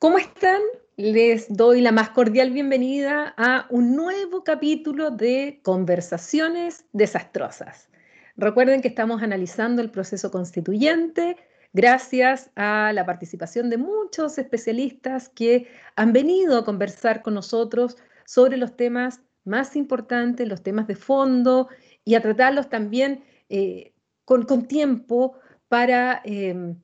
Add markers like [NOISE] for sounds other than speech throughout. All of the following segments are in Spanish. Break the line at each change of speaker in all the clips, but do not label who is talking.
¿Cómo están? Les doy la más cordial bienvenida a un nuevo capítulo de Conversaciones Desastrosas. Recuerden que estamos analizando el proceso constituyente gracias a la participación de muchos especialistas que han venido a conversar con nosotros sobre los temas más importantes, los temas de fondo y a tratarlos también eh, con, tiempo para... Eh,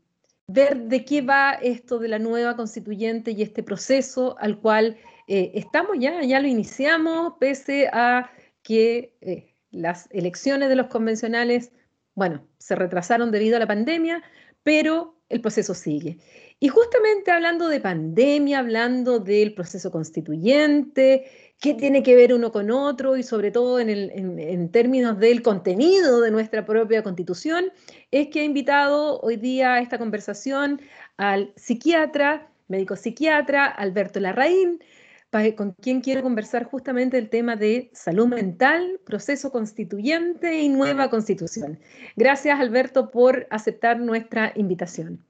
ver de qué va esto de la nueva constituyente y este proceso al cual eh, estamos ya, ya lo iniciamos, pese a que eh, las elecciones de los convencionales, bueno, se retrasaron debido a la pandemia, pero el proceso sigue. Y justamente hablando de pandemia, hablando del proceso constituyente, qué tiene que ver uno con otro y sobre todo en, términos del contenido de nuestra propia constitución, es que ha invitado hoy día a esta conversación al psiquiatra, médico psiquiatra Alberto Larraín, con quien quiero conversar justamente el tema de salud mental, proceso constituyente y nueva constitución. Gracias Alberto por aceptar nuestra invitación.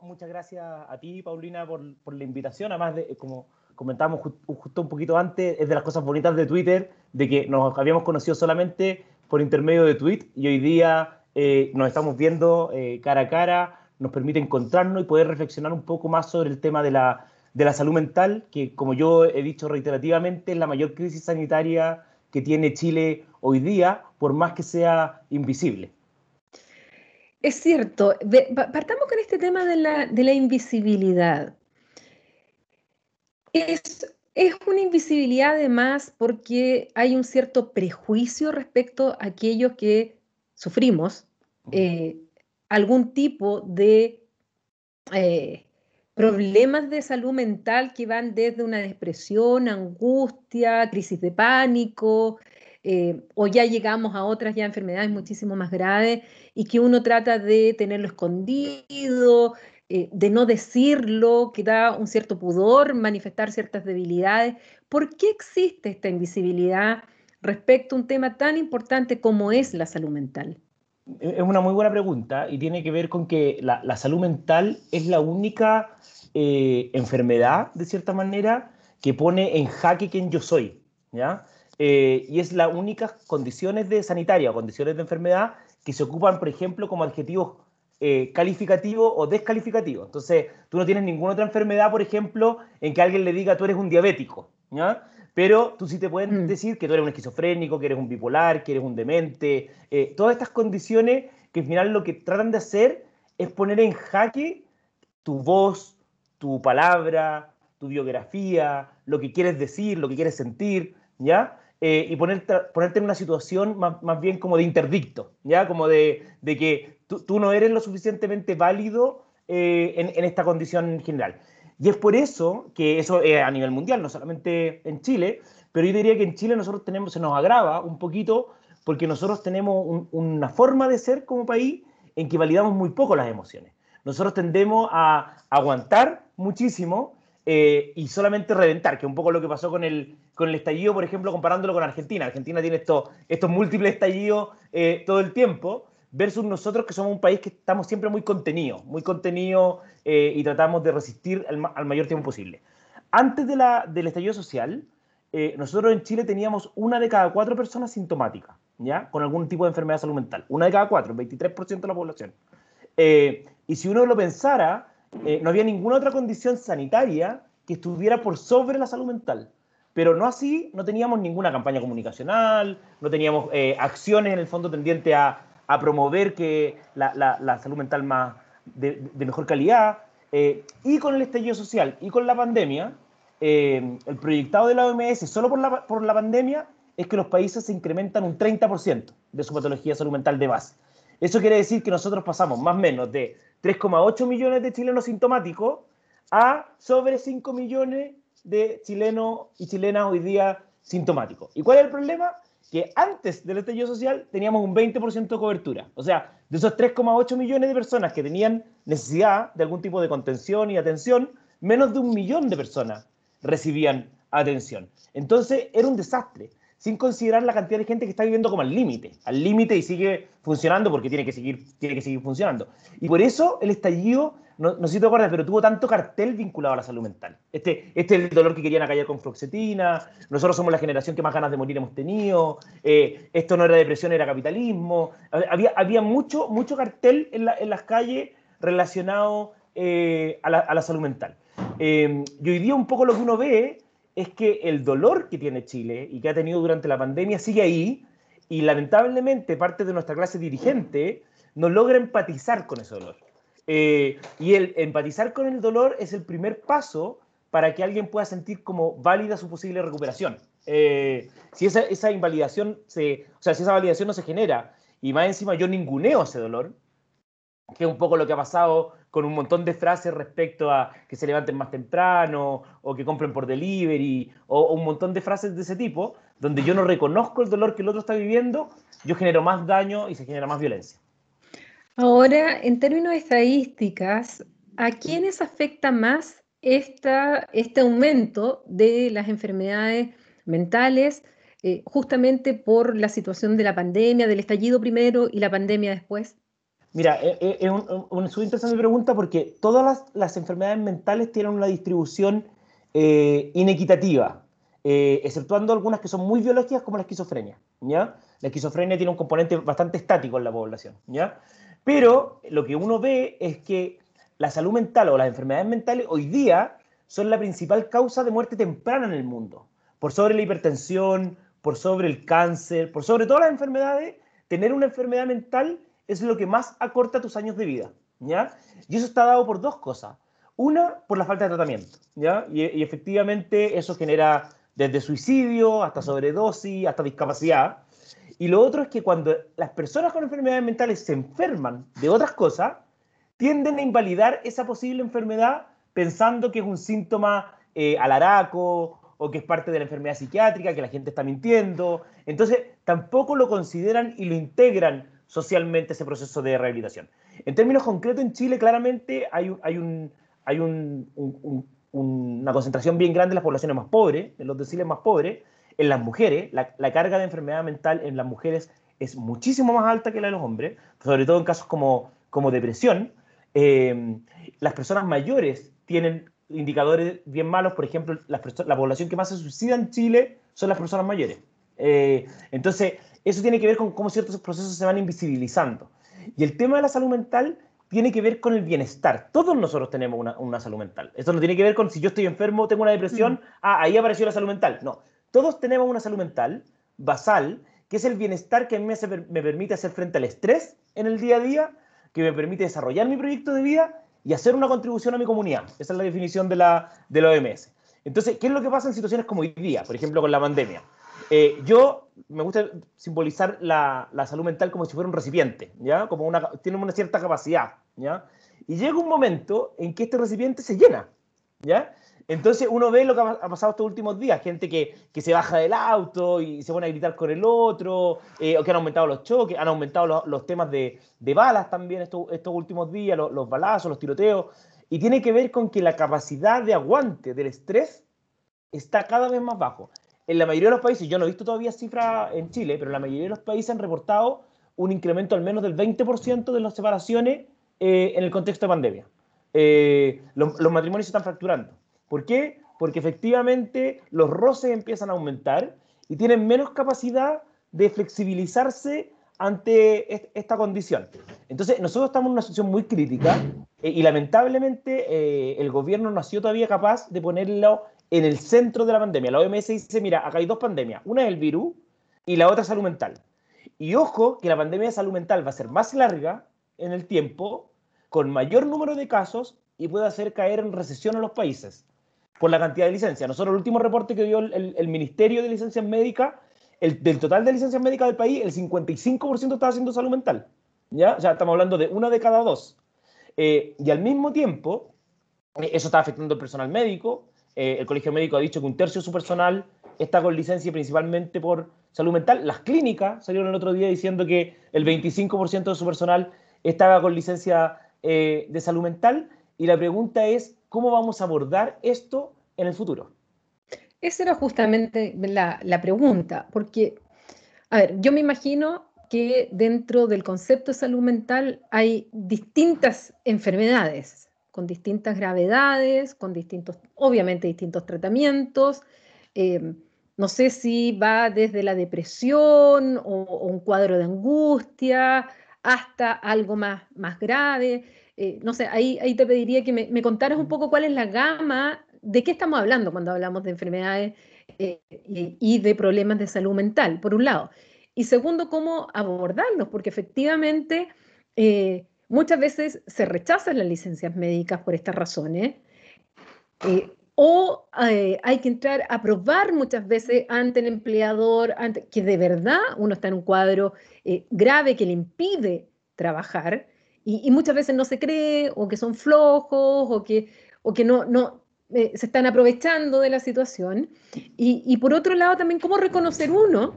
muchas gracias a ti, Paulina, por, por la invitación. Además, de, como comentábamos justo un poquito antes, es de las cosas bonitas de Twitter, de que nos habíamos conocido solamente por intermedio de tweet y hoy día eh, nos estamos viendo eh, cara a cara, nos permite encontrarnos y poder reflexionar un poco más sobre el tema de la, de la salud mental, que como yo he dicho reiterativamente, es la mayor crisis sanitaria que tiene Chile hoy día, por más que sea invisible.
Es cierto. Partamos con este tema de la, de la invisibilidad. Es, una invisibilidad además porque hay un cierto prejuicio respecto a aquellos que sufrimos eh, algún tipo de eh, problemas de salud mental que van desde una depresión, angustia, crisis de pánico, eh, o ya llegamos a otras ya enfermedades muchísimo más graves y que uno trata de tenerlo escondido, eh, de no decirlo, que da un cierto pudor, manifestar ciertas debilidades. ¿Por qué existe esta invisibilidad respecto a un tema tan importante como es la salud mental?
Es una muy buena pregunta y tiene que ver con que la, salud mental es la única eh, enfermedad, de cierta manera, que pone en jaque quién yo soy, ¿ya? Eh, y es la única condiciones de sanitaria condiciones de enfermedad que se ocupan, por ejemplo, como adjetivos eh, calificativo o descalificativo. Entonces, tú no tienes ninguna otra enfermedad, por ejemplo, en que alguien le diga tú eres un diabético, ¿ya? Pero tú sí te pueden mm. decir que tú eres un esquizofrénico, que eres un bipolar, que eres un demente. Eh, todas estas condiciones que al final lo que tratan de hacer es poner en jaque tu voz, tu palabra, tu biografía, lo que quieres decir, lo que quieres sentir, ¿ya? Eh, y ponerte, ponerte en una situación más, más, bien como de interdicto, ¿ya? Como de, de que tú, no eres lo suficientemente válido eh, en, esta condición general. Y es por eso que eso es a nivel mundial, no solamente en Chile, pero yo diría que en Chile nosotros tenemos, se nos agrava un poquito porque nosotros tenemos una forma de ser como país en que validamos muy poco las emociones. Nosotros tendemos a aguantar muchísimo eh, y solamente reventar, que es un poco lo que pasó con el, con el estallido, por ejemplo, comparándolo con Argentina. Argentina tiene esto, estos múltiples estallidos eh, todo el tiempo versus nosotros que somos un país que estamos siempre muy contenidos, muy contenidos eh, y tratamos de resistir al, mayor tiempo posible. Antes de la, del estallido social, eh, nosotros en Chile teníamos una de cada cuatro personas sintomáticas, ¿ya? Con algún tipo de enfermedad salud mental. Una de cada cuatro, el 23% de la población. Eh, y si uno lo pensara, no había ninguna otra condición sanitaria que estuviera por sobre la salud mental. Pero no así, no teníamos ninguna campaña comunicacional, no teníamos acciones en el fondo tendiente a, promover que la, salud mental más de, mejor calidad. Eh, y con el estallido social y con la pandemia, eh, el proyectado de la OMS solo por la, por la pandemia es que los países se incrementan un 30% de su patología de salud mental de base. Eso quiere decir que nosotros pasamos más o menos de 3,8 millones de chilenos sintomáticos a sobre 5 millones de chilenos y chilenas hoy día sintomáticos. ¿Y cuál es el problema? que antes del estallido social teníamos un 20% de cobertura. O sea, de esos 3,8 millones de personas que tenían necesidad de algún tipo de contención y atención, menos de un millón de personas recibían atención. Entonces era un desastre, sin considerar la cantidad de gente que está viviendo como al límite, al límite y sigue funcionando porque tiene que, seguir, tiene que seguir funcionando. Y por eso el estallido no, no sé si te acuerdas, pero tuvo tanto cartel vinculado a la salud mental. Este, este es el dolor que querían acallar con fluoxetina, nosotros somos la generación que más ganas de morir hemos tenido, eh, esto no era depresión, era capitalismo. Había, había mucho, mucho cartel en, en las calles relacionado eh, a, la, a, la, salud mental. Eh, y hoy día un poco lo que uno ve es que el dolor que tiene Chile y que ha tenido durante la pandemia sigue ahí y lamentablemente parte de nuestra clase dirigente no logra empatizar con ese dolor. Eh, y el empatizar con el dolor es el primer paso para que alguien pueda sentir como válida su posible recuperación. Eh, si esa, esa, invalidación se, o sea, si esa validación no se genera y más encima yo ninguneo ese dolor, que es un poco lo que ha pasado con un montón de frases respecto a que se levanten más temprano o que compren por delivery o, un montón de frases de ese tipo, donde yo no reconozco el dolor que el otro está viviendo, yo genero más daño y se genera más violencia.
Ahora, en términos de estadísticas, ¿a quiénes afecta más esta, este aumento de las enfermedades mentales eh, justamente por la situación de la pandemia, del estallido primero y la pandemia después?
Mira, eh, eh, es un, interesante pregunta porque todas las, las, enfermedades mentales tienen una distribución eh, inequitativa, eh, exceptuando algunas que son muy biológicas como la esquizofrenia, ¿ya? La esquizofrenia tiene un componente bastante estático en la población, ¿ya? Pero lo que uno ve es que la salud mental o las enfermedades mentales hoy día son la principal causa de muerte temprana en el mundo. Por sobre la hipertensión, por sobre el cáncer, por sobre todas las enfermedades, tener una enfermedad mental es lo que más acorta tus años de vida, ¿ya? Y eso está dado por dos cosas. Una, por la falta de tratamiento, ¿ya? Y, efectivamente eso genera desde suicidio hasta sobredosis, hasta discapacidad. Y lo otro es que cuando las personas con enfermedades mentales se enferman de otras cosas, tienden a invalidar esa posible enfermedad pensando que es un síntoma eh, alaraco o que es parte de la enfermedad psiquiátrica, que la gente está mintiendo. Entonces, tampoco lo consideran y lo integran socialmente ese proceso de rehabilitación. En términos concretos, en Chile claramente hay, hay, un, hay un, un, una concentración bien grande en las poblaciones más pobres, en los deciles más pobres, en las mujeres, la, carga de enfermedad mental en las mujeres es muchísimo más alta que la de los hombres, sobre todo en casos como, como depresión. Eh, las personas mayores tienen indicadores bien malos, por ejemplo, la, la, población que más se suicida en Chile son las personas mayores. Eh, entonces, eso tiene que ver con cómo ciertos procesos se van invisibilizando. Y el tema de la salud mental tiene que ver con el bienestar. Todos nosotros tenemos una, una salud mental. Esto no tiene que ver con si yo estoy enfermo, tengo una depresión, mm. ah, ahí apareció la salud mental. No, todos tenemos una salud mental basal, que es el bienestar que a mí me, hace, me permite hacer frente al estrés en el día a día, que me permite desarrollar mi proyecto de vida y hacer una contribución a mi comunidad. Esa es la definición de la, de la OMS. Entonces, ¿qué es lo que pasa en situaciones como hoy día? Por ejemplo, con la pandemia. Eh, yo me gusta simbolizar la, la, salud mental como si fuera un recipiente, ¿ya? Como una, tiene una cierta capacidad, ¿ya? Y llega un momento en que este recipiente se llena, ¿ya? Entonces uno ve lo que ha pasado estos últimos días, gente que, que se baja del auto y se pone a gritar con el otro, eh, o que han aumentado los choques, han aumentado los, los temas de, de, balas también estos, estos últimos días, los, los, balazos, los tiroteos, y tiene que ver con que la capacidad de aguante del estrés está cada vez más bajo. En la mayoría de los países, yo no he visto todavía cifras en Chile, pero en la mayoría de los países han reportado un incremento al menos del 20% de las separaciones eh, en el contexto de pandemia. Eh, los, matrimonios se están fracturando. ¿Por qué? Porque efectivamente los roces empiezan a aumentar y tienen menos capacidad de flexibilizarse ante esta condición. Entonces, nosotros estamos en una situación muy crítica eh, y lamentablemente el gobierno no ha sido todavía capaz de ponerlo en el centro de la pandemia. La OMS dice, mira, acá hay dos pandemias, una es el virus y la otra es salud mental. Y ojo que la pandemia de salud mental va a ser más larga en el tiempo, con mayor número de casos y puede hacer caer en recesión a los países por la cantidad de licencias. Nosotros, el último reporte que dio el, el, el Ministerio de Licencias Médicas, el, del total de licencias médicas del país, el 55% estaba haciendo salud mental. ¿ya? O sea, estamos hablando de una de cada dos. Eh, y al mismo tiempo, eh, eso está afectando al personal médico. Eh, el Colegio Médico ha dicho que un tercio de su personal está con licencia principalmente por salud mental. Las clínicas salieron el otro día diciendo que el 25% de su personal estaba con licencia eh, de salud mental. Y la pregunta es, ¿cómo vamos a abordar esto en el futuro?
Esa era justamente la, la, pregunta, porque, a ver, yo me imagino que dentro del concepto de salud mental hay distintas enfermedades con distintas gravedades, con distintos, obviamente distintos tratamientos. Eh, no sé si va desde la depresión o, un cuadro de angustia hasta algo más, más grave. Eh, no sé, ahí, ahí te pediría que me, contaras un poco cuál es la gama, de qué estamos hablando cuando hablamos de enfermedades eh, y, de problemas de salud mental, por un lado. Y segundo, cómo abordarlos, porque efectivamente eh, muchas veces se rechazan las licencias médicas por estas razones o eh, hay que entrar a probar muchas veces ante el empleador ante, que de verdad uno está en un cuadro eh, grave que le impide trabajar y, muchas veces no se cree o que son flojos o que, o que no, no eh, se están aprovechando de la situación. Y, y, por otro lado también cómo reconocer uno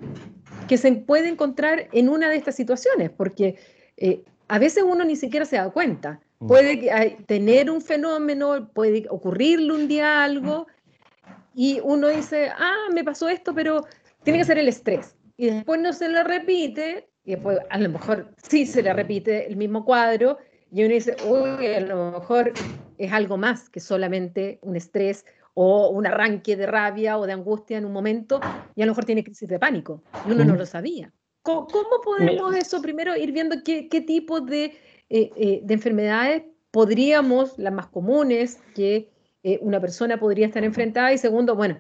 que se puede encontrar en una de estas situaciones, porque a veces uno ni siquiera se da cuenta. Mm. Puede tener un fenómeno, puede ocurrirle un día algo y uno dice, ah, me pasó esto, pero tiene que ser el estrés. Y después no se le repite, y después a lo mejor sí se le repite el mismo cuadro, y uno dice, uy, a lo mejor es algo más que solamente un estrés o un arranque de rabia o de angustia en un momento, y a lo mejor tiene crisis de pánico, y uno no lo sabía. ¿Cómo, podemos eso primero ir viendo qué, qué tipo de eh, eh, de enfermedades podríamos, las más comunes que eh, una persona podría estar enfrentada. Y segundo, bueno,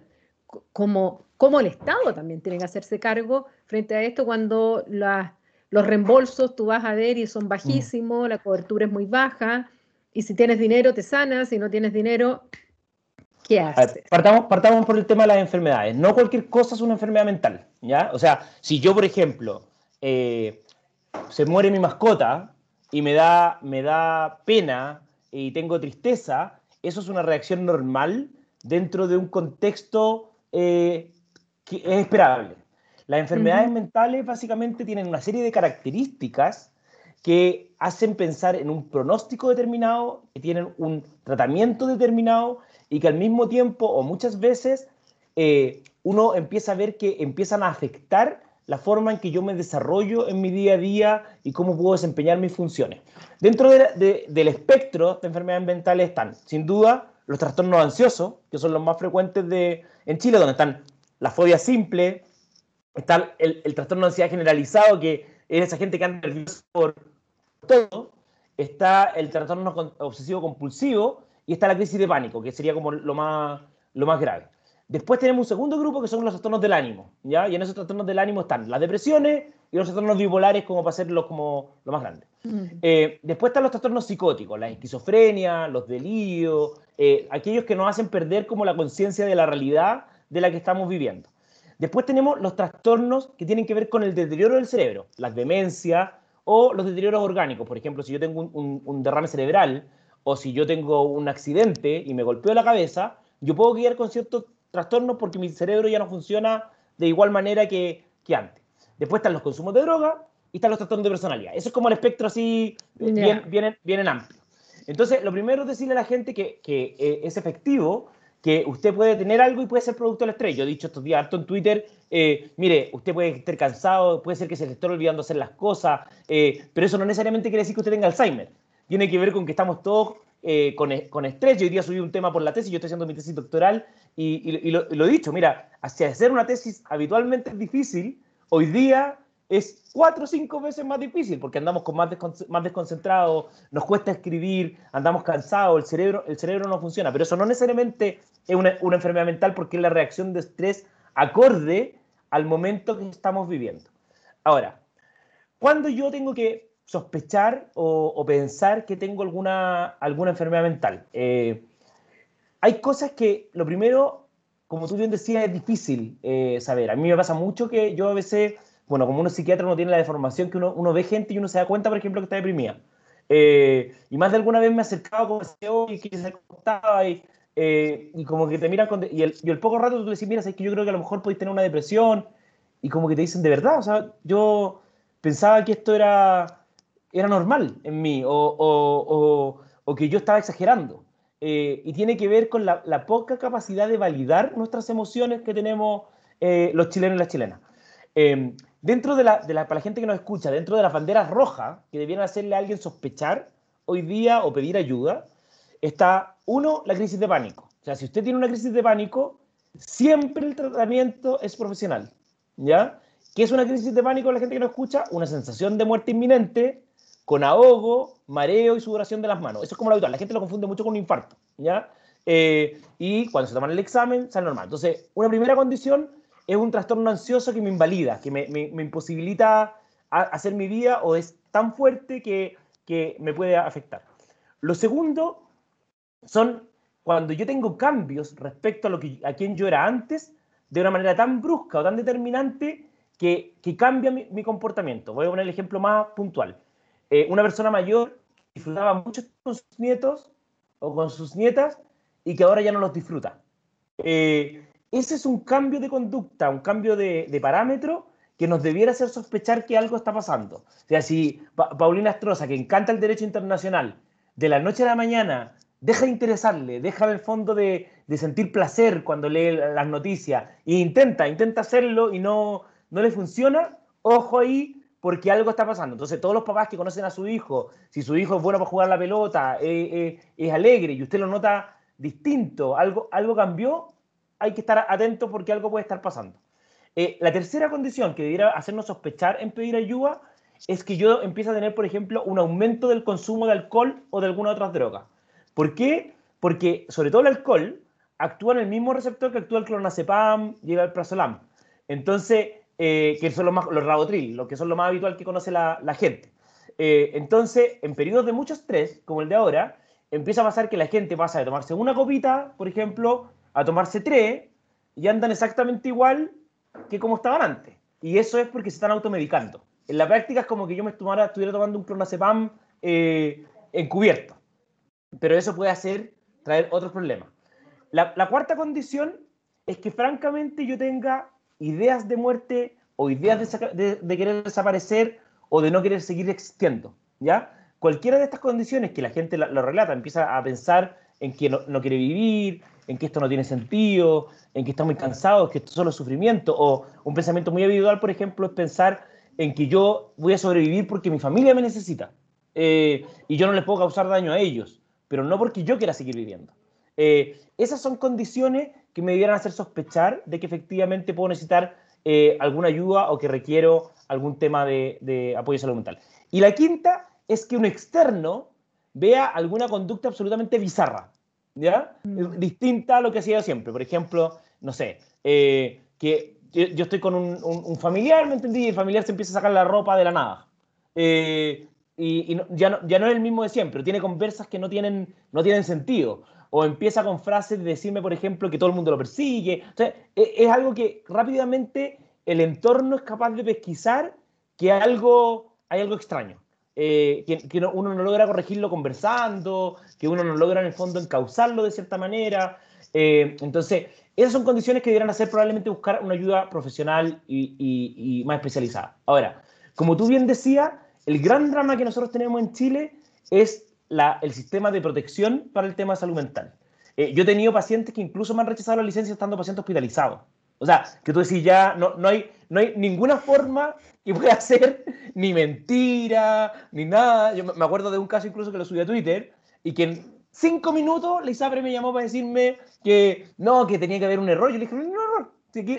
como, como el Estado también tiene que hacerse cargo frente a esto cuando los reembolsos tú vas a ver y son bajísimos, la cobertura es muy baja. Y si tienes dinero te sanas, si no tienes dinero, ¿qué haces?
Partamos, partamos por el tema de las enfermedades. No cualquier cosa es una enfermedad mental, ¿ya? O sea, si yo, por ejemplo, se muere mi mascota, y me da, me da pena y tengo tristeza, eso es una reacción normal dentro de un contexto eh, que es esperable. Las enfermedades mentales básicamente tienen una serie de características que hacen pensar en un pronóstico determinado, que tienen un tratamiento determinado y que al mismo tiempo o muchas veces eh, uno empieza a ver que empiezan a afectar la forma en que yo me desarrollo en mi día a día y cómo puedo desempeñar mis funciones. Dentro del espectro de enfermedades mentales están, sin duda, los trastornos ansiosos, que son los más frecuentes de, en Chile, donde están la fobia simple, está el, trastorno de ansiedad generalizado, que es esa gente que anda nerviosa por todo, está el trastorno obsesivo compulsivo y está la crisis de pánico, que sería como lo más, lo más grave. Después tenemos un segundo grupo que son los trastornos del ánimo, ¿ya? Y en esos trastornos del ánimo están las depresiones y los trastornos bipolares como para hacerlos como lo más grande. Eh, después están los trastornos psicóticos, la esquizofrenia, los delirios, eh, aquellos que nos hacen perder como la conciencia de la realidad de la que estamos viviendo. Después tenemos los trastornos que tienen que ver con el deterioro del cerebro, las demencias o los deterioros orgánicos. Por ejemplo, si yo tengo un, un derrame cerebral o si yo tengo un accidente y me golpeo la cabeza, yo puedo guiar con ciertos trastornos porque mi cerebro ya no funciona de igual manera que, que antes. Después están los consumos de droga y están los trastornos de personalidad. Eso es como el espectro así bien, bien, amplio. Entonces, lo primero es decirle a la gente que, que eh, es efectivo, que usted puede tener algo y puede ser producto del estrés. Yo he dicho estos días harto en Twitter, eh, mire, usted puede estar cansado, puede ser que se le esté olvidando hacer las cosas, eh, pero eso no necesariamente quiere decir que usted tenga Alzheimer. Tiene que ver con que estamos todos con, con, estrés. Yo hoy día subí un tema por la tesis, yo estoy haciendo mi tesis doctoral y, lo, he dicho, mira, hacia hacer una tesis habitualmente es difícil, hoy día es cuatro o cinco veces más difícil porque andamos con más, más desconcentrados, nos cuesta escribir, andamos cansados, el cerebro, el cerebro no funciona, pero eso no necesariamente es una, una enfermedad mental porque es la reacción de estrés acorde al momento que estamos viviendo. Ahora, cuando yo tengo que sospechar o, pensar que tengo alguna, alguna enfermedad mental, eh, hay cosas que, lo primero, como tú bien decías, es difícil eh, saber. A mí me pasa mucho que yo a veces, bueno, como uno psiquiatra no tiene la deformación que uno, uno ve gente y uno se da cuenta, por ejemplo, que está deprimida. Eh, y más de alguna vez me he acercado como ese hoy que se acostaba y, eh, y como que te miran con, y, el, y el poco rato tú dices, mira, es que yo creo que a lo mejor podéis tener una depresión y como que te dicen de verdad, o sea, yo pensaba que esto era, era normal en mí o, o, o, o que yo estaba exagerando. Eh, y tiene que ver con la, poca capacidad de validar nuestras emociones que tenemos eh, los chilenos y las chilenas. Dentro de la, de la, para la gente que nos escucha, dentro de las banderas rojas que debieran hacerle a alguien sospechar hoy día o pedir ayuda, está, uno, la crisis de pánico. O sea, si usted tiene una crisis de pánico, siempre el tratamiento es profesional. ¿Ya? ¿Qué es una crisis de pánico la gente que no escucha? Una sensación de muerte inminente con ahogo, mareo y sudoración de las manos. Eso es como lo habitual. La gente lo confunde mucho con un infarto. ¿ya? Eh, y cuando se toman el examen, sale normal. Entonces, una primera condición es un trastorno ansioso que me invalida, que me, me, imposibilita hacer mi vida o es tan fuerte que, que me puede afectar. Lo segundo son cuando yo tengo cambios respecto a, lo que, a quien yo era antes, de una manera tan brusca o tan determinante que, que cambia mi, mi, comportamiento. Voy a poner el ejemplo más puntual. Eh, una persona mayor disfrutaba mucho con sus nietos o con sus nietas y que ahora ya no los disfruta. Eh, ese es un cambio de conducta, un cambio de, parámetro que nos debiera hacer sospechar que algo está pasando. O sea, si Paulina Astroza, que encanta el derecho internacional, de la noche a la mañana deja de interesarle, deja en el fondo de, de, sentir placer cuando lee las noticias e intenta, intenta hacerlo y no, no le funciona, ojo ahí porque algo está pasando. Entonces, todos los papás que conocen a su hijo, si su hijo es bueno para jugar la pelota, eh, eh, es alegre y usted lo nota distinto, algo, algo cambió, hay que estar atento porque algo puede estar pasando. Eh, la tercera condición que debiera hacernos sospechar en pedir ayuda es que yo empiece a tener, por ejemplo, un aumento del consumo de alcohol o de alguna otra droga. ¿Por qué? Porque, sobre todo el alcohol, actúa en el mismo receptor que actúa el clonazepam y el alprazolam. Entonces, eh, que son los, más, los rabotril, los que son lo más habitual que conoce la, la gente. Eh, entonces, en periodos de mucho estrés, como el de ahora, empieza a pasar que la gente pasa de tomarse una copita, por ejemplo, a tomarse tres, y andan exactamente igual que como estaban antes. Y eso es porque se están automedicando. En la práctica es como que yo me estuviera, estuviera tomando un clonazepam eh, encubierto. Pero eso puede hacer, traer otros problemas. La, cuarta condición es que francamente yo tenga ideas de muerte o ideas de, querer desaparecer o de no querer seguir existiendo, ¿ya? Cualquiera de estas condiciones que la gente lo, relata, empieza a pensar en que no, quiere vivir, en que esto no tiene sentido, en que está muy cansado, que esto solo es sufrimiento, o un pensamiento muy individual, por ejemplo, es pensar en que yo voy a sobrevivir porque mi familia me necesita eh, y yo no les puedo causar daño a ellos, pero no porque yo quiera seguir viviendo. Eh, esas son condiciones que me debieran hacer sospechar de que efectivamente puedo necesitar eh, alguna ayuda o que requiero algún tema de, de apoyo salud mental. Y la quinta es que un externo vea alguna conducta absolutamente bizarra, ¿ya? Mm. Distinta a lo que hacía siempre. Por ejemplo, no sé, eh, que yo estoy con un, un, un, familiar, ¿me entendí? Y el familiar se empieza a sacar la ropa de la nada. Eh, y, y no, ya, no, ya no es el mismo de siempre, tiene conversas que no tienen, no tienen sentido o empieza con frases de decirme, por ejemplo, que todo el mundo lo persigue. O sea, e, es, algo que rápidamente el entorno es capaz de pesquisar que algo, hay algo extraño. Eh, que, que no, uno no logra corregirlo conversando, que uno no logra en el fondo encauzarlo de cierta manera. Eh, entonces, esas son condiciones que deberán hacer probablemente buscar una ayuda profesional y, y, y más especializada. Ahora, como tú bien decías, el gran drama que nosotros tenemos en Chile es la, el sistema de protección para el tema de salud mental. Eh, yo he tenido pacientes que incluso me han rechazado la licencia estando pacientes hospitalizados. O sea, que tú decís ya, no, no, hay, no hay ninguna forma que pueda [LAUGHS] ser ni mentira, ni nada. Yo me acuerdo de un caso incluso que lo subí a Twitter y que en cinco minutos la ISAPRE me llamó para decirme que no, que tenía que haber un error. Yo le dije, no, no, no.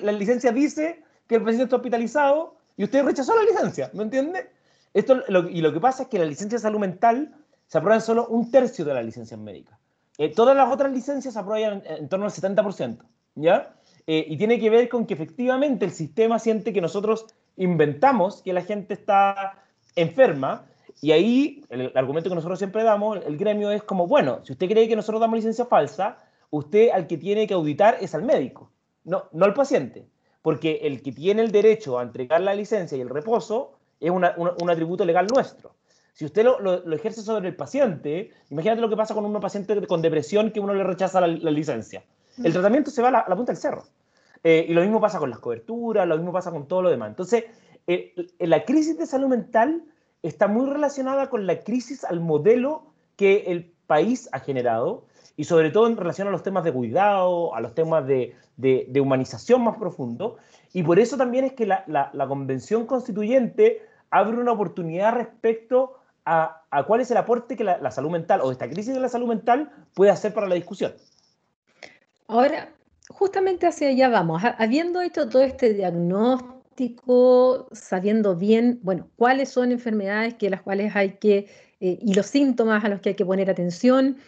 La licencia dice que el paciente está hospitalizado y usted rechazó la licencia, ¿me entiende? Esto, lo, y lo que pasa es que la licencia de salud mental se aprueban solo un tercio de las licencias médicas. Eh, todas las otras licencias se aprueban en, en torno al 70%, ¿ya? Eh, y tiene que ver con que efectivamente el sistema siente que nosotros inventamos que la gente está enferma, y ahí el, argumento que nosotros siempre damos, el gremio es como, bueno, si usted cree que nosotros damos licencia falsa, usted al que tiene que auditar es al médico, no, no al paciente, porque el que tiene el derecho a entregar la licencia y el reposo es un atributo legal nuestro. Si usted lo, ejerce sobre el paciente, imagínate lo que pasa con un paciente con depresión que uno le rechaza la licencia. El tratamiento se va a la, punta del cerro. Eh, y lo mismo pasa con las coberturas, lo mismo pasa con todo lo demás. Entonces, la crisis de salud mental está muy relacionada con la crisis al modelo que el país ha generado y sobre todo en relación a los temas de cuidado, a los temas de, de, humanización más profundo. Y por eso también es que la, convención constituyente abre una oportunidad respecto a, cuál es el aporte que la, salud mental o esta crisis de la salud mental puede hacer para la discusión.
Ahora, justamente hacia allá vamos. Habiendo hecho todo este diagnóstico, sabiendo bien, bueno, cuáles son enfermedades que las cuales hay que, eh, y los síntomas a los que hay que poner atención,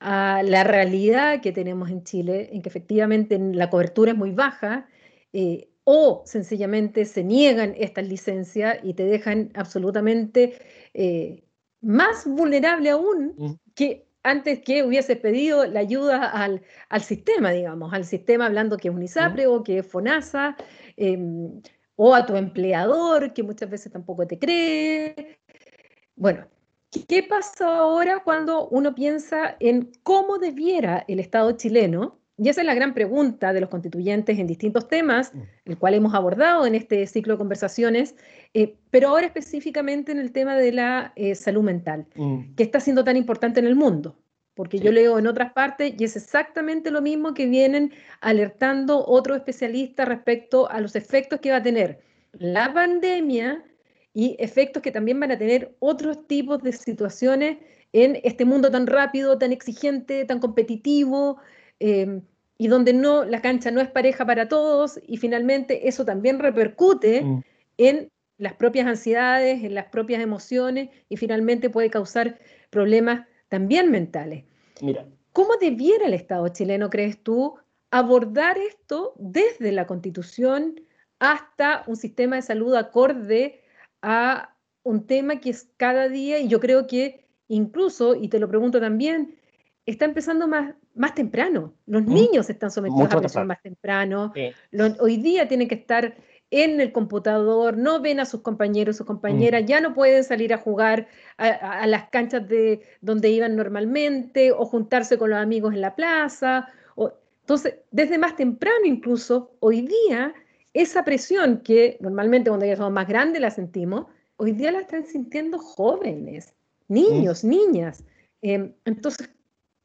a la realidad que tenemos en Chile, en que efectivamente la cobertura es muy baja, eh, o sencillamente se niegan estas licencias y te dejan absolutamente eh, más vulnerable aún que antes que hubieses pedido la ayuda al, sistema, digamos, al sistema hablando que es UNISAPRE o que es FONASA, em, o a tu empleador que muchas veces tampoco te cree. Bueno, ¿qué pasa ahora cuando uno piensa en cómo debiera el Estado chileno y esa es la gran pregunta de los constituyentes en distintos temas, mm. el cual hemos abordado en este ciclo de conversaciones, eh, pero ahora específicamente en el tema de la eh, salud mental, mm. que está siendo tan importante en el mundo. Porque yo leo en otras partes y es exactamente lo mismo que vienen alertando otros especialistas respecto a los efectos que va a tener la pandemia y efectos que también van a tener otros tipos de situaciones en este mundo tan rápido, tan exigente, tan competitivo, Em, y donde no, la cancha no es pareja para todos y finalmente eso también repercute mm. en las propias ansiedades, en las propias emociones y finalmente puede causar problemas también mentales. Mira. ¿Cómo debiera el Estado chileno, crees tú, abordar esto desde la Constitución hasta un sistema de salud acorde a un tema que es cada día, y yo creo que incluso, y te lo pregunto también, está empezando más, más temprano. Los ¿Mm? niños están sometidos a presión más temprano. hoy día tienen que estar en el computador, no ven a sus compañeros, sus compañeras, mm. ya no pueden salir a jugar a, las canchas de donde iban normalmente o juntarse con los amigos en la plaza. entonces, desde más temprano incluso, hoy día, esa presión que normalmente cuando ya somos más grandes la sentimos, hoy día la están sintiendo jóvenes, niños, mm. niñas. Em, entonces,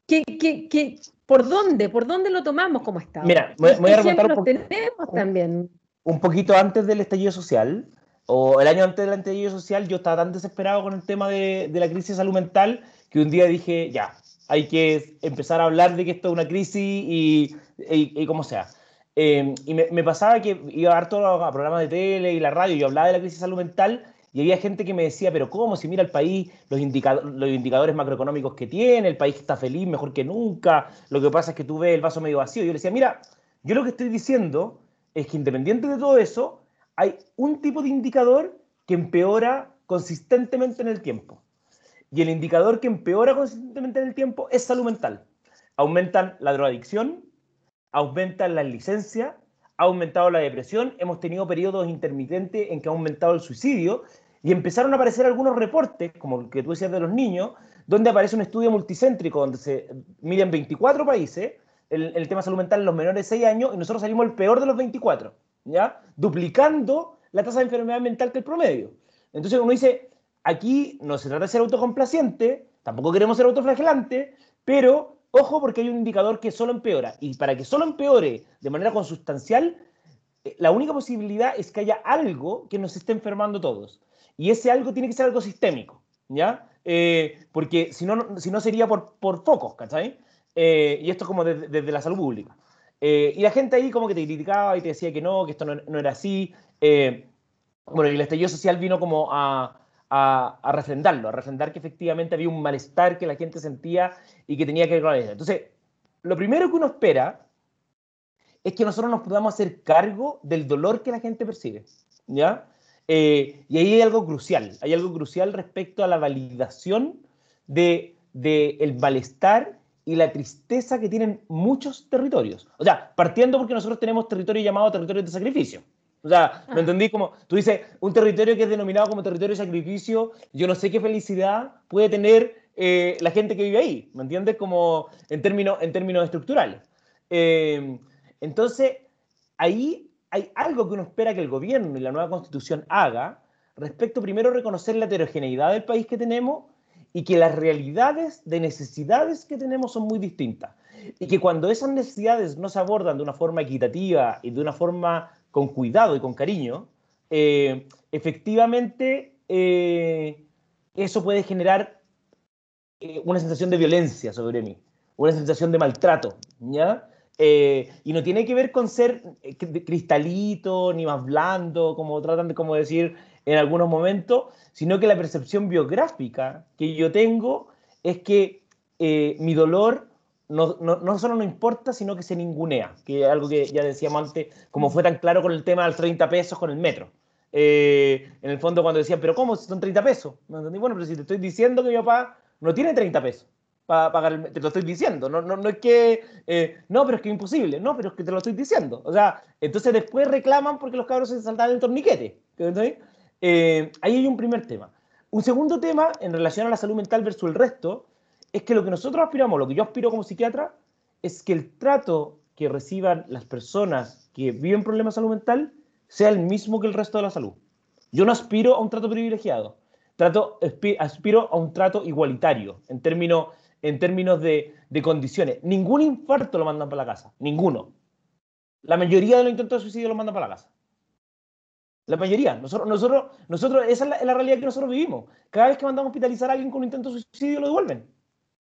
¿Qué, por dónde? ¿Por dónde lo tomamos como Estado?
Mira, voy, a remontar un, tenemos también? un poquito antes del estallido social, o el año antes del estallido social, yo estaba tan desesperado con el tema de, la crisis de salud mental que un día dije, ya, hay que empezar a hablar de que esto es una crisis y, y, como sea. Eh, y me, me, pasaba que iba a todos los programas de tele y la radio y hablaba de la crisis de salud mental y había gente que me decía, pero ¿cómo? Si mira el país, los, los indicadores macroeconómicos que tiene, el país está feliz, mejor que nunca, lo que pasa es que tú ves el vaso medio vacío. Yo le decía, mira, yo lo que estoy diciendo es que independiente de todo eso, hay un tipo de indicador que empeora consistentemente en el tiempo. Y el indicador que empeora consistentemente en el tiempo es salud mental. Aumentan la drogadicción, aumentan las licencias, ha aumentado la depresión, hemos tenido periodos intermitentes en que ha aumentado el suicidio y empezaron a aparecer algunos reportes, como el que tú decías de los niños, donde aparece un estudio multicéntrico donde se miden 24 países el, el tema salud mental en los menores de 6 años y nosotros salimos el peor de los 24, ¿ya? Duplicando la tasa de enfermedad mental que el promedio. Entonces uno dice, aquí no se trata de ser autocomplaciente, tampoco queremos ser autoflagelante, pero ojo porque hay un indicador que solo empeora. Y para que solo empeore de manera consustancial, eh, la única posibilidad es que haya algo que nos esté enfermando todos. Y ese algo tiene que ser algo sistémico, ¿ya? Eh, porque si no, si no sería por, por focos, ¿cachai? Eh, y esto es como desde, la salud pública. y la gente ahí como que te criticaba y te decía que no, que esto no, era así. bueno, y el estallido social vino como a, a, a, refrendarlo, a refrendar que efectivamente había un malestar que la gente sentía y que tenía que ver Entonces, lo primero que uno espera es que nosotros nos podamos hacer cargo del dolor que la gente percibe, ¿ya? Eh, y ahí hay algo crucial, hay algo crucial respecto a la validación de, de el malestar y la tristeza que tienen muchos territorios. O sea, partiendo porque nosotros tenemos territorio llamado territorio de sacrificio. O sea, ¿me ah. entendí? Como tú dices, un territorio que es denominado como territorio de sacrificio, yo no sé qué felicidad puede tener eh, la gente que vive ahí, ¿me entiendes? Como en términos, en términos estructurales. Eh, entonces, ahí hay algo que uno espera que el gobierno y la nueva constitución haga respecto primero reconocer la heterogeneidad del país que tenemos y que las realidades de necesidades que tenemos son muy distintas. Y que cuando esas necesidades no se abordan de una forma equitativa y de una forma con cuidado y con cariño, eh, efectivamente eh, eso puede generar eh, una sensación de violencia sobre mí, una sensación de maltrato, ¿ya? Eh, y no tiene que ver con ser eh, cristalito ni más blando, como tratan de como decir en algunos momentos, sino que la percepción biográfica que yo tengo es que mi dolor no, no, no, solo no importa, sino que se ningunea, que es algo que ya decíamos antes, como fue tan claro con el tema de los 30 pesos con el metro. en el fondo cuando decían, pero ¿cómo? Son 30 pesos. Bueno, pero si te estoy diciendo que mi papá no tiene 30 pesos para pagar el, te lo estoy diciendo, no, no, no es que, eh, no, pero es que es imposible, no, pero es que te lo estoy diciendo. O sea, entonces después reclaman porque los cabros se saltan el torniquete. Eh, ahí hay un primer tema. Un segundo tema en relación a la salud mental versus el resto es que lo que nosotros aspiramos, lo que yo aspiro como psiquiatra, es que el trato que reciban las personas que viven problemas de salud mental sea el mismo que el resto de la salud. Yo no aspiro a un trato privilegiado, trato, aspiro a un trato igualitario en términos en términos de, condiciones. Ningún infarto lo mandan para la casa, ninguno. La mayoría de los intentos de suicidio lo mandan para la casa. La mayoría. Nosotros, nosotros, nosotros esa es la, realidad que nosotros vivimos. Cada vez que mandamos a hospitalizar a alguien con un intento de suicidio, lo devuelven.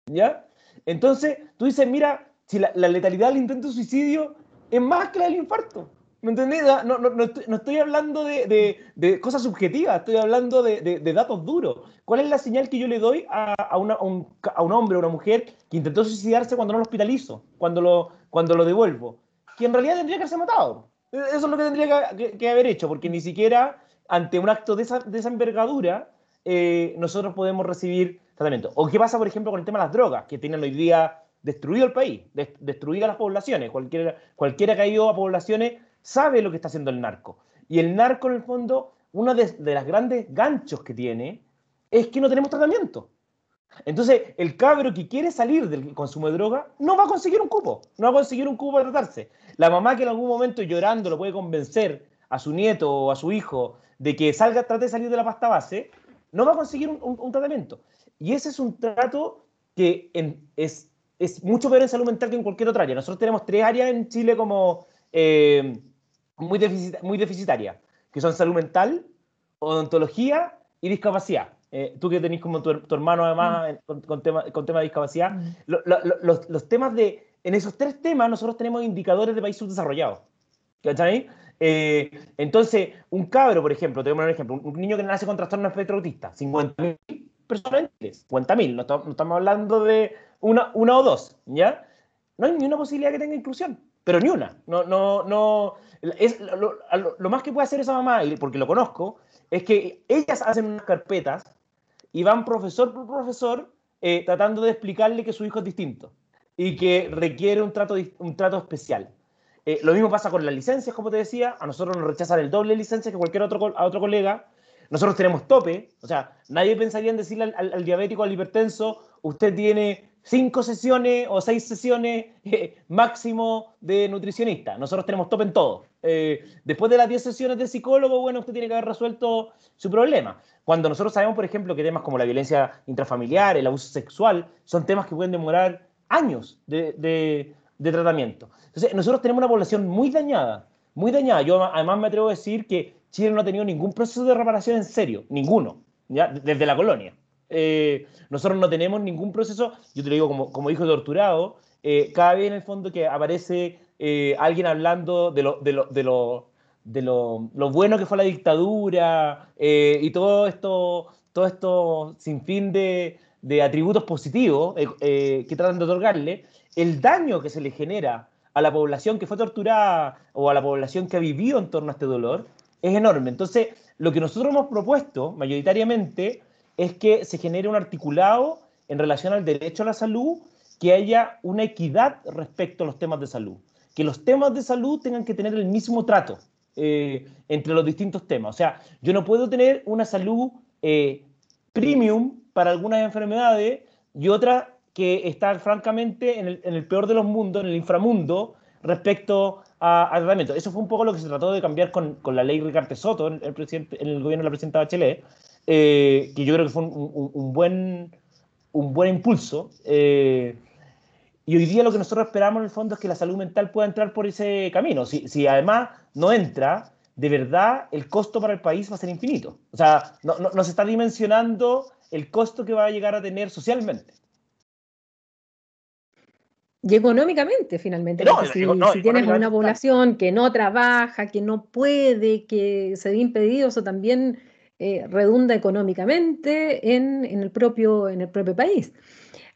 ¿Ya? Entonces, tú dices, mira, si la, la letalidad del intento de suicidio es más que la del infarto. ¿Me entendés? No, no, no, estoy, hablando de, de, cosas subjetivas, estoy hablando de, de, datos duros. ¿Cuál es la señal que yo le doy a, a, una, un, a, un, hombre o una mujer que intentó suicidarse cuando no lo hospitalizo, cuando lo, cuando lo devuelvo? Que en realidad tendría que haberse matado. E, eso es lo que tendría que, haber hecho, porque ni siquiera ante un acto de esa, de esa envergadura eh, nosotros podemos recibir tratamiento. ¿O qué pasa, por ejemplo, con el tema de las drogas, que tienen hoy día destruido el país, destruidas las poblaciones? Cualquiera, cualquiera que ha ido a poblaciones sabe lo que está haciendo el narco. Y el narco, en el fondo, uno de, de los grandes ganchos que tiene es que no tenemos tratamiento. Entonces, el cabro que quiere salir del consumo de droga no va a conseguir un cupo, no va a conseguir un cupo para tratarse. La mamá que en algún momento llorando lo puede convencer a su nieto o a su hijo de que salga, trate de salir de la pasta base, no va a conseguir un, tratamiento. Y ese es un trato que es, mucho peor en salud mental que en cualquier otra área. Nosotros tenemos tres áreas en Chile como eh, muy, muy deficitaria, que son salud mental, odontología y discapacidad. Eh, tú que tenés como tu, hermano además mm. con, tema, con tema de discapacidad, mm. los, los, temas de, en esos tres temas nosotros tenemos indicadores de país subdesarrollado. ¿Cachai? Eh, entonces, un cabro, por ejemplo, tenemos un ejemplo, un niño que nace con trastorno espectro autista, 50.000 personas, 50.000, no, no, estamos hablando de una, una o dos, ¿ya? No hay ni una posibilidad que tenga inclusión, pero ni una. No, no, no, es, lo, más que puede hacer esa mamá, porque lo conozco, es que ellas hacen unas carpetas y van profesor por profesor eh, tratando de explicarle que su hijo es distinto y que requiere un trato, un trato especial. Eh, lo mismo pasa con las licencias, como te decía. A nosotros nos rechazan el doble licencia que cualquier otro, a otro colega. Nosotros tenemos tope. O sea, nadie pensaría en decirle al, al diabético, al hipertenso, usted tiene cinco sesiones o seis sesiones eh, máximo de nutricionista. Nosotros tenemos top en todo. Eh, después de las 10 sesiones de psicólogo, bueno, usted tiene que haber resuelto su problema. Cuando nosotros sabemos, por ejemplo, que temas como la violencia intrafamiliar, el abuso sexual, son temas que pueden demorar años de, tratamiento. Entonces, nosotros tenemos una población muy dañada, muy dañada. Yo además me atrevo a decir que Chile no ha tenido ningún proceso de reparación en serio, ninguno, ¿ya? desde la colonia. Eh, nosotros no tenemos ningún proceso, yo te lo digo como, como hijo torturado, eh, cada vez en el fondo que aparece eh, alguien hablando de lo, de lo, de lo, de lo, lo bueno que fue la dictadura y todo esto, todo esto sin fin de, de atributos positivos que tratan de otorgarle, el daño que se le genera a la población que fue torturada o a la población que ha vivido en torno a este dolor es enorme. Entonces, lo que nosotros hemos propuesto mayoritariamente es que se genere un articulado en relación al derecho a la salud, que haya una equidad respecto a los temas de salud, que los temas de salud tengan que tener el mismo trato eh, entre los distintos temas. O sea, yo no puedo tener una salud eh, premium para algunas enfermedades y otra que está francamente en el, peor de los mundos, en el inframundo, respecto al tratamiento. Eso fue un poco lo que se trató de cambiar con, la ley Ricardo Soto en el, presidente, en el gobierno de la presidenta Bachelet, eh, que yo creo que fue un, buen, un buen impulso. Eh, y hoy día lo que nosotros esperamos en el fondo es que la salud mental pueda entrar por ese camino. Si, si además no entra, de verdad el costo para el país va a ser infinito. O sea, no, no, se está dimensionando el costo que va a llegar a tener socialmente.
Y económicamente, finalmente. si, tienes una población que no trabaja, que no puede, que se ve impedido, eso también eh, redunda económicamente en, el propio, en el propio país.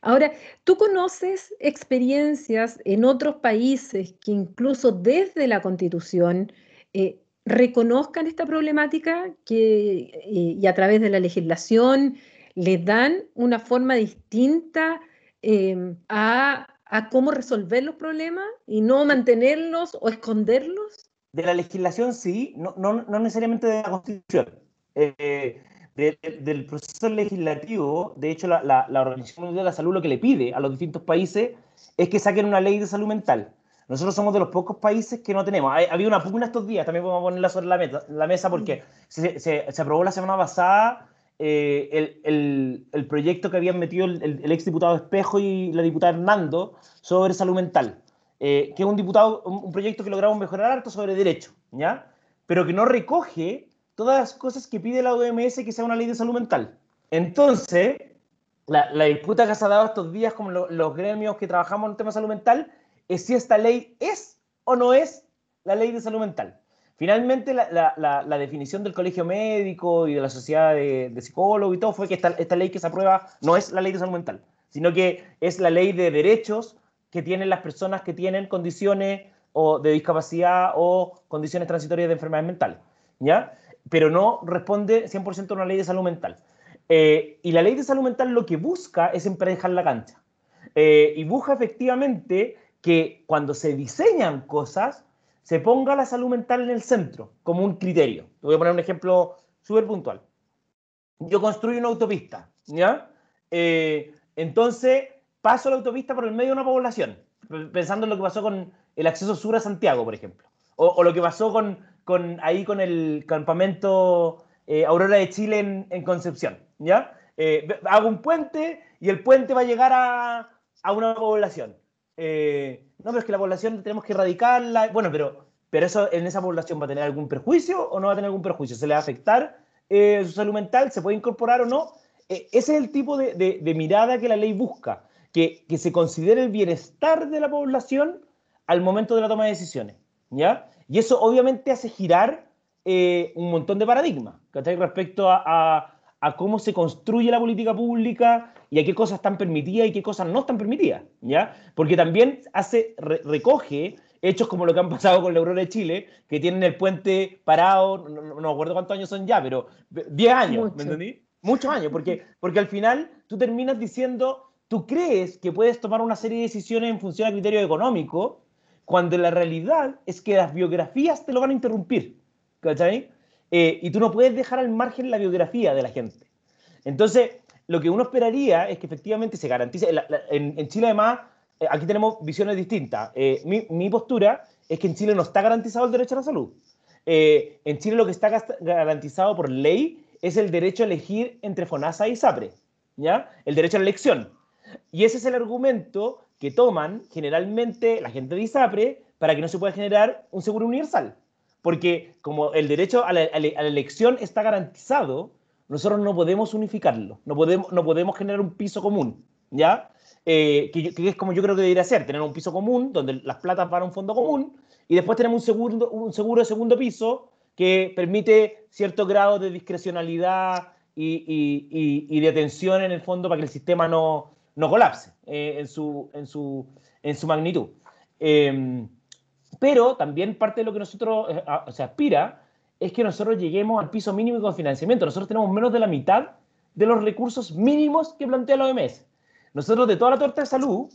Ahora, ¿tú conoces experiencias en otros países que incluso desde la Constitución eh, reconozcan esta problemática eh, y a través de la legislación le dan una forma distinta em, a, cómo resolver los problemas y no mantenerlos o esconderlos?
De la legislación sí, no, no, necesariamente de la Constitución. Eh, del proceso legislativo, de hecho, la, la, Organización Mundial de la Salud lo que le pide a los distintos países es que saquen una ley de salud mental. Nosotros somos de los pocos países que no tenemos. había una pugna estos días, también podemos ponerla sobre la, mesa, la mesa porque se, se, aprobó la semana pasada eh, el, el, el, proyecto que habían metido el, el, ex diputado Espejo y la diputada Hernando sobre salud mental, eh, que es un, diputado, un, proyecto que logramos mejorar harto sobre derecho, ¿ya? pero que no recoge todas las cosas que pide la OMS que sea una ley de salud mental. Entonces, la, la disputa que se ha dado estos días con los gremios que trabajamos en el tema de salud mental es si esta ley es o no es la ley de salud mental. Finalmente, la, la, definición del colegio médico y de la sociedad de, de psicólogos y todo fue que esta, esta ley que se aprueba no es la ley de salud mental, sino que es la ley de derechos que tienen las personas que tienen condiciones o de discapacidad o condiciones transitorias de enfermedades mentales. ¿Ya? Pero no responde 100% a una ley de salud mental. Eh, y la ley de salud mental lo que busca es emparejar la cancha. Eh, y busca efectivamente que cuando se diseñan cosas, se ponga la salud mental en el centro, como un criterio. Te voy a poner un ejemplo súper puntual. Yo construyo una autopista, ¿ya? Eh, entonces, paso la autopista por el medio de una población, pensando en lo que pasó con el acceso sur a Santiago, por ejemplo. o lo que pasó con, con, ahí con el campamento eh, Aurora de Chile en, Concepción, ¿ya? Eh, hago un puente y el puente va a llegar a, a una población. Eh, no, pero es que la población tenemos que erradicarla. Bueno, pero, pero eso en esa población va a tener algún perjuicio o no va a tener algún perjuicio. ¿Se le va a afectar su salud mental? ¿Se puede incorporar o no? ese es el tipo de, de, de, mirada que la ley busca, que, que se considere el bienestar de la población al momento de la toma de decisiones. ¿ya? Y eso obviamente hace girar eh, un montón de paradigmas respecto a, cómo se construye la política pública y a qué cosas están permitidas y qué cosas no están permitidas, ¿ya? Porque también hace, recoge hechos como lo que han pasado con la Aurora de Chile, que tienen el puente parado, no, me acuerdo cuántos años son ya, pero 10 años, ¿me entendí? Muchos años, porque, porque al final tú terminas diciendo, tú crees que puedes tomar una serie de decisiones en función a criterio económico, cuando la realidad es que las biografías te lo van a interrumpir, ¿cachai? Eh, y tú no puedes dejar al margen la biografía de la gente. Entonces, lo que uno esperaría es que efectivamente se garantice, en, Chile además, eh, aquí tenemos visiones distintas. Eh, mi, postura es que en Chile no está garantizado el derecho a la salud. en Chile lo que está garantizado por ley es el derecho a elegir entre FONASA y SAPRE, ¿ya? El derecho a la elección. Y ese es el argumento que toman generalmente la gente de ISAPRE para que no se pueda generar un seguro universal. Porque como el derecho a la, elección está garantizado, nosotros no podemos unificarlo, no podemos, no podemos generar un piso común, ¿ya? Eh, que, es como yo creo que debería ser, tener un piso común donde las platas van a un fondo común y después tenemos un seguro, un seguro de segundo piso que permite cierto grado de discrecionalidad y, y de atención en el fondo para que el sistema no, no colapse eh, en, su, en, su, en su magnitud. Em, pero también parte de lo que nosotros eh, se aspira es que nosotros lleguemos al piso mínimo de financiamiento. Nosotros tenemos menos de la mitad de los recursos mínimos que plantea la OMS. Nosotros de toda la torta de salud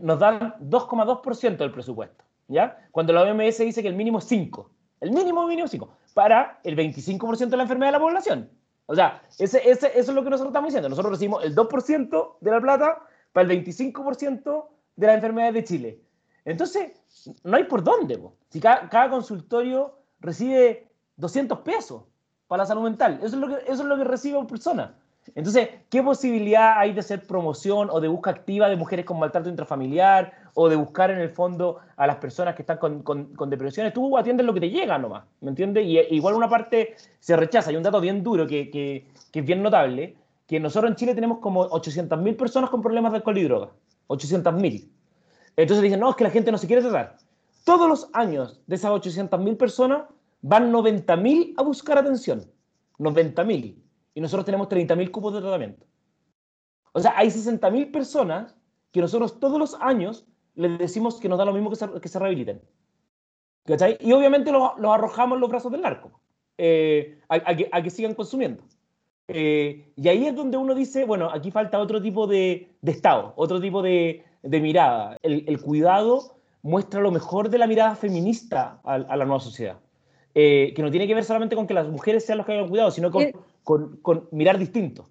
nos dan 2,2% del presupuesto, ¿ya? Cuando la OMS dice que el mínimo es 5. El mínimo mínimo es 5 para el 25% de la enfermedad de la población. O sea, ese, ese, eso es lo que nosotros estamos diciendo. Nosotros recibimos el 2% de la plata para el 25% de las enfermedades de Chile. Entonces, no hay por dónde. Si cada, consultorio recibe 200 pesos para la salud mental, eso es lo que, eso es lo que recibe una persona. Entonces, ¿qué posibilidad hay de hacer promoción o de búsqueda activa de mujeres con maltrato intrafamiliar o de buscar en el fondo a las personas que están con, con, depresiones? Tú atiendes lo que te llega nomás, ¿me entiendes? Y igual una parte se rechaza. Hay un dato bien duro que, que, que es bien notable, que nosotros en Chile tenemos como 800.000 personas con problemas de alcohol y droga. 800.000. Entonces dicen, no, es que la gente no se quiere tratar. Todos los años de esas 800.000 personas van 90.000 a buscar atención. 90.000. Y nosotros tenemos 30.000 cupos de tratamiento. O sea, hay 60.000 personas que nosotros todos los años les decimos que nos da lo mismo que se, que se rehabiliten. ¿Cachai? Y obviamente los, arrojamos en los brazos del narco, eh, a, que, sigan consumiendo. Eh, y ahí es donde uno dice, bueno, aquí falta otro tipo de, Estado, otro tipo de, mirada. El, cuidado muestra lo mejor de la mirada feminista a, la nueva sociedad. Eh, que no tiene que ver solamente con que las mujeres sean las que hagan cuidado, sino con, con mirar distinto.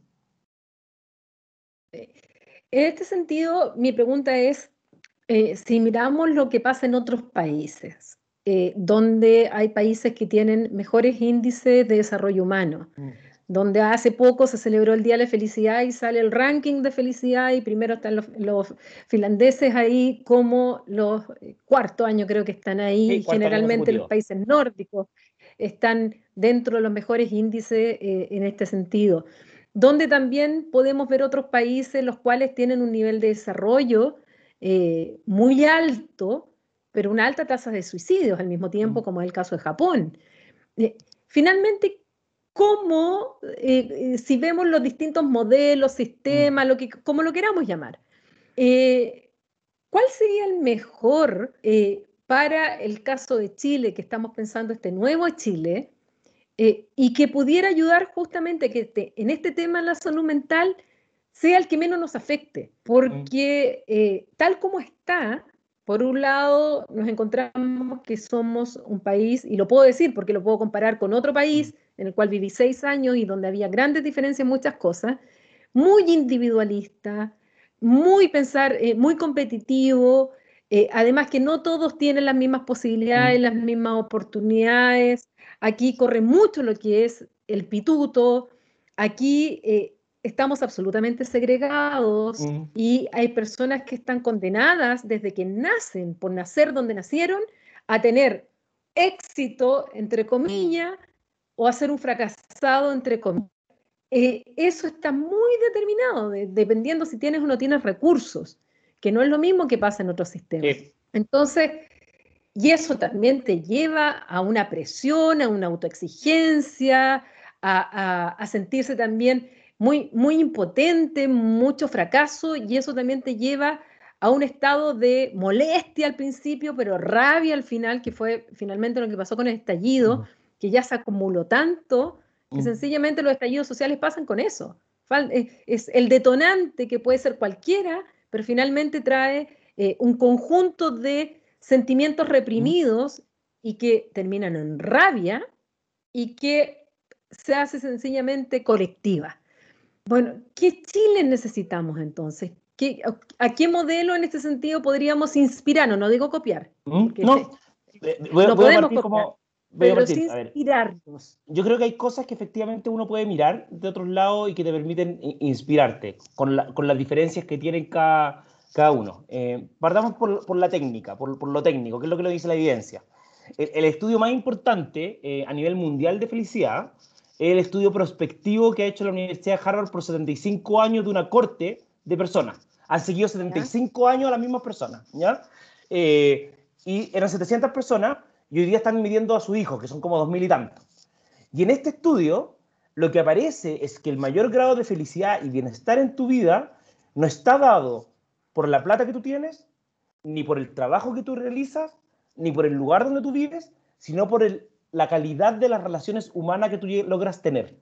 En este sentido, mi pregunta es, si miramos lo que pasa en otros países, eh, donde hay países que tienen mejores índices de desarrollo humano, mm. donde hace poco se celebró el Día de la Felicidad y sale el ranking de felicidad y primero están los, finlandeses ahí como los eh, cuarto año creo que están ahí, generalmente los países nórdicos están dentro de los mejores índices eh, en este sentido, donde también podemos ver otros países los cuales tienen un nivel de desarrollo muy alto, pero una alta tasa de suicidios al mismo tiempo, mm. como es el caso de Japón. Eh, finalmente, ¿cómo, eh, eh, si vemos los distintos modelos, sistemas, lo que, como lo queramos llamar, ¿cuál sería el mejor para el caso de Chile, que estamos pensando este nuevo Chile, y que pudiera ayudar justamente que en este tema de la salud mental sea el que menos nos afecte? Mm. Porque tal como está, por un lado, nos encontramos que somos un país, y lo puedo decir porque lo puedo comparar con otro país en el cual viví seis años y donde había grandes diferencias en muchas cosas, muy individualista, muy pensar, eh, muy competitivo, eh, además que no todos tienen las mismas posibilidades, mm. las mismas oportunidades. Aquí corre mucho lo que es el pituto. Aquí eh, estamos absolutamente segregados mm. y hay personas que están condenadas desde que nacen, por nacer donde nacieron, a tener éxito, entre comillas, o a ser un fracasado, entre comillas. Eh, eso está muy determinado, dependiendo si tienes o no tienes recursos, que no es lo mismo que pasa en otros sistemas. Entonces, y eso también te lleva a una presión, a una autoexigencia, a sentirse también muy, muy impotente, mucho fracaso, y eso también te lleva a un estado de molestia al principio, pero rabia al final, que fue finalmente lo que pasó con el estallido, que ya se acumuló tanto, que sencillamente los estallidos sociales pasan con eso. Eh, es el detonante que puede ser cualquiera, pero finalmente trae eh, un conjunto de sentimientos reprimidos y que terminan en rabia y que se hace sencillamente colectiva. Bueno, ¿qué Chile necesitamos entonces? ¿A qué modelo en este sentido podríamos inspirarnos? No digo copiar.
¿Mm? No,
eh, no podemos copiar. pero inspirarnos.
Yo creo que hay cosas que efectivamente uno puede mirar de otros lados y que te permiten inspirarte con, las diferencias que tienen cada, cada uno. Eh, partamos por, la técnica, por, lo técnico, que es lo que lo dice la evidencia. El, estudio más importante eh, a nivel mundial de felicidad el estudio prospectivo que ha hecho la Universidad de Harvard por 75 años de una corte de personas. Han seguido 75 años a las mismas personas, ¿ya? Eh, y eran 700 personas y hoy día están midiendo a su hijo, que son como 2.000 y tantos. Y en este estudio, lo que aparece es que el mayor grado de felicidad y bienestar en tu vida no está dado por la plata que tú tienes, ni por el trabajo que tú realizas, ni por el lugar donde tú vives, sino por el la calidad de las relaciones humanas que tú logras tener.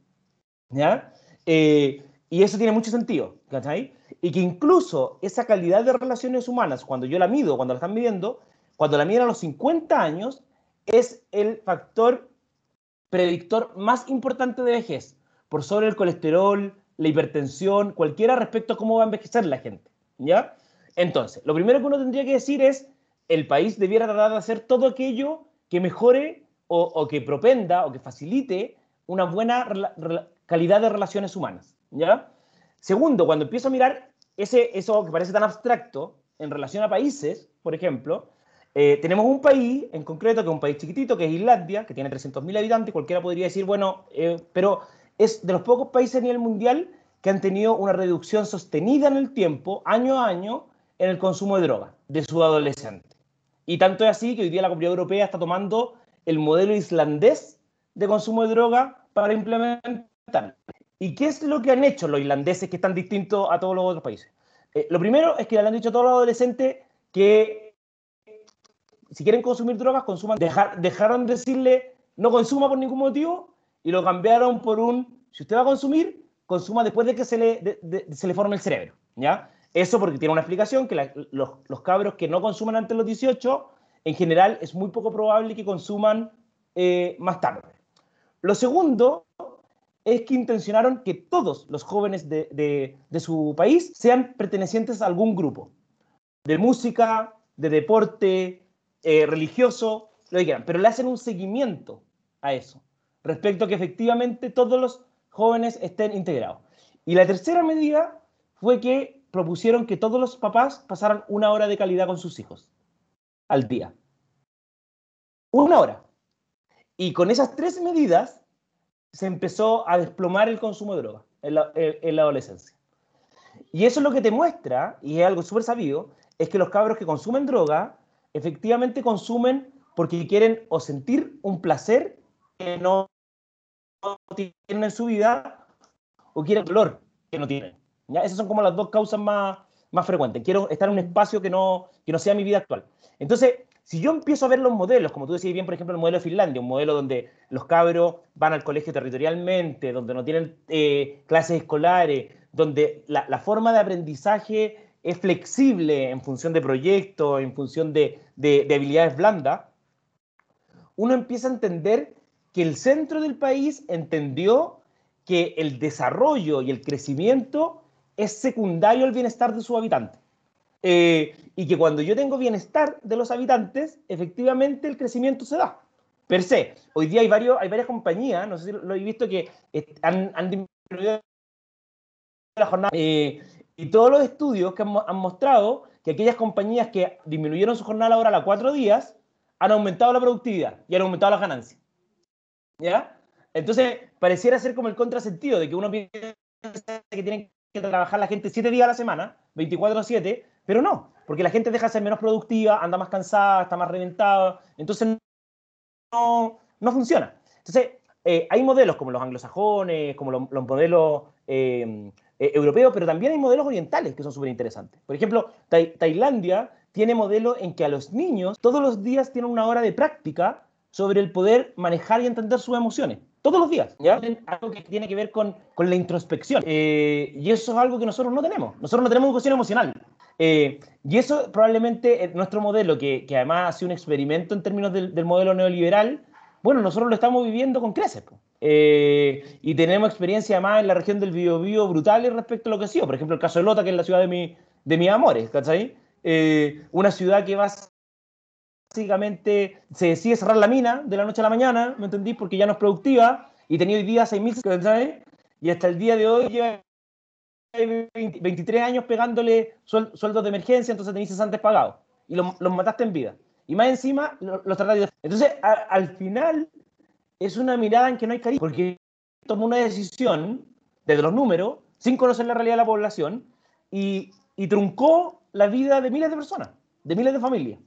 ¿Ya? Eh, y eso tiene mucho sentido, ¿cachai? Y que incluso esa calidad de relaciones humanas, cuando yo la mido, cuando la están midiendo, cuando la miden a los 50 años, es el factor predictor más importante de vejez, por sobre el colesterol, la hipertensión, cualquiera respecto a cómo va a envejecer la gente, ¿ya? Entonces, lo primero que uno tendría que decir es, el país debiera tratar de hacer todo aquello que mejore o, que propenda o que facilite una buena calidad de relaciones humanas. ¿ya? Segundo, cuando empiezo a mirar ese, eso que parece tan abstracto en relación a países, por ejemplo, eh, tenemos un país en concreto, que es un país chiquitito, que es Islandia, que tiene 300.000 habitantes, cualquiera podría decir, bueno, eh, pero es de los pocos países a nivel mundial que han tenido una reducción sostenida en el tiempo, año a año, en el consumo de drogas de su adolescente. Y tanto es así que hoy día la Comunidad Europea está tomando el modelo islandés de consumo de droga para implementarlo. ¿Y qué es lo que han hecho los islandeses que están distintos a todos los otros países? Eh, lo primero es que le han dicho a todos los adolescentes que si quieren consumir drogas, consuman. dejaron de decirle no consuma por ningún motivo y lo cambiaron por un, si usted va a consumir, consuma después de que se le, se le forme el cerebro. ¿ya? Eso porque tiene una explicación, que los, los, cabros que no consuman antes de los 18, en general es muy poco probable que consuman eh, más tarde. Lo segundo es que intencionaron que todos los jóvenes de, su país sean pertenecientes a algún grupo, de música, de deporte, eh, religioso, lo que quieran, pero le hacen un seguimiento a eso, respecto a que efectivamente todos los jóvenes estén integrados. Y la tercera medida fue que propusieron que todos los papás pasaran una hora de calidad con sus hijos al día. Una hora. Y con esas tres medidas se empezó a desplomar el consumo de droga en la, adolescencia. Y eso es lo que te muestra, y es algo súper sabido, es que los cabros que consumen droga efectivamente consumen porque quieren o sentir un placer que no tienen en su vida o quieren dolor que no tienen. ¿ya? Esas son como las dos causas más, más frecuentes. Quiero estar en un espacio que no, que no sea mi vida actual. Entonces, si yo empiezo a ver los modelos, como tú decías bien, por ejemplo, el modelo de Finlandia, un modelo donde los cabros van al colegio territorialmente, donde no tienen eh, clases escolares, donde la, forma de aprendizaje es flexible en función de proyectos, en función de, de habilidades blandas, uno empieza a entender que el centro del país entendió que el desarrollo y el crecimiento es secundario al bienestar de sus habitantes. Eh, y que cuando yo tengo bienestar de los habitantes, efectivamente el crecimiento se da. Per se, hoy día hay, varios, hay varias compañías, no sé si lo he visto, que han, han disminuido la jornada. Eh, y todos los estudios que han, han, mostrado que aquellas compañías que disminuyeron su jornada laboral a cuatro días han aumentado la productividad y han aumentado las ganancias. ¿Ya? Entonces, pareciera ser como el contrasentido de que uno piensa que tienen que trabajar la gente siete días a la semana, 24-7, pero no, porque la gente deja de ser menos productiva, anda más cansada, está más reventada, entonces no, no funciona. Entonces, eh, hay modelos como los anglosajones, como los, modelos eh, eh, europeos, pero también hay modelos orientales que son súper interesantes. Por ejemplo, Tailandia tiene modelos en que a los niños todos los días tienen una hora de práctica sobre el poder manejar y entender sus emociones. Todos los días, ¿ya? Algo que tiene que ver con, con la introspección. Eh, y eso es algo que nosotros no tenemos. Nosotros no tenemos educación emocional. Eh, y eso probablemente es nuestro modelo, que, que, además ha sido un experimento en términos del, del, modelo neoliberal, bueno, nosotros lo estamos viviendo con creces. Eh, y tenemos experiencia además en la región del Biobío brutales respecto a lo que ha sido. Por ejemplo, el caso de Lota, que es la ciudad de, mi, de mis amores, ¿cachai? Eh, una ciudad que básicamente se decide cerrar la mina de la noche a la mañana, ¿me entendís? Porque ya no es productiva y tenía hoy día 6.000, Y hasta el día de hoy lleva 23 años pegándole sueldos de emergencia, entonces tenéis antes pagados y los, mataste en vida. Y más encima los, los de... Entonces, al final, es una mirada en que no hay cariño, porque tomó una decisión desde los números, sin conocer la realidad de la población, y, y truncó la vida de miles de personas, de miles de familias.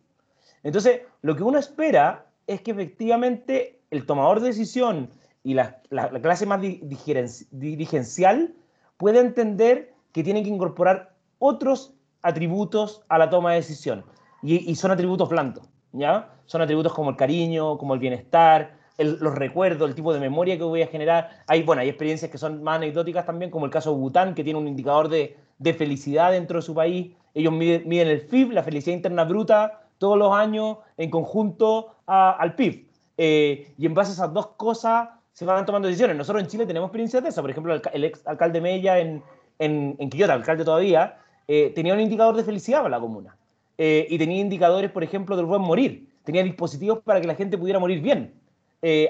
Entonces, lo que uno espera es que efectivamente el tomador de decisión y la, la, clase más dirigencial pueda entender que tienen que incorporar otros atributos a la toma de decisión. Y, y, son atributos blandos, ¿ya? Son atributos como el cariño, como el bienestar, el, los recuerdos, el tipo de memoria que voy a generar. Hay, bueno, hay experiencias que son más anecdóticas también, como el caso de Bután, que tiene un indicador de, de felicidad dentro de su país ellos miden, el FIB, la felicidad interna bruta, todos los años en conjunto al PIB. Eh, y en base a esas dos cosas se van tomando decisiones. Nosotros en Chile tenemos experiencias de eso. Por ejemplo, el, ex alcalde Mella en, en, Quillota, alcalde todavía, eh, tenía un indicador de felicidad para la comuna. Eh, y tenía indicadores, por ejemplo, del buen morir. Tenía dispositivos para que la gente pudiera morir bien,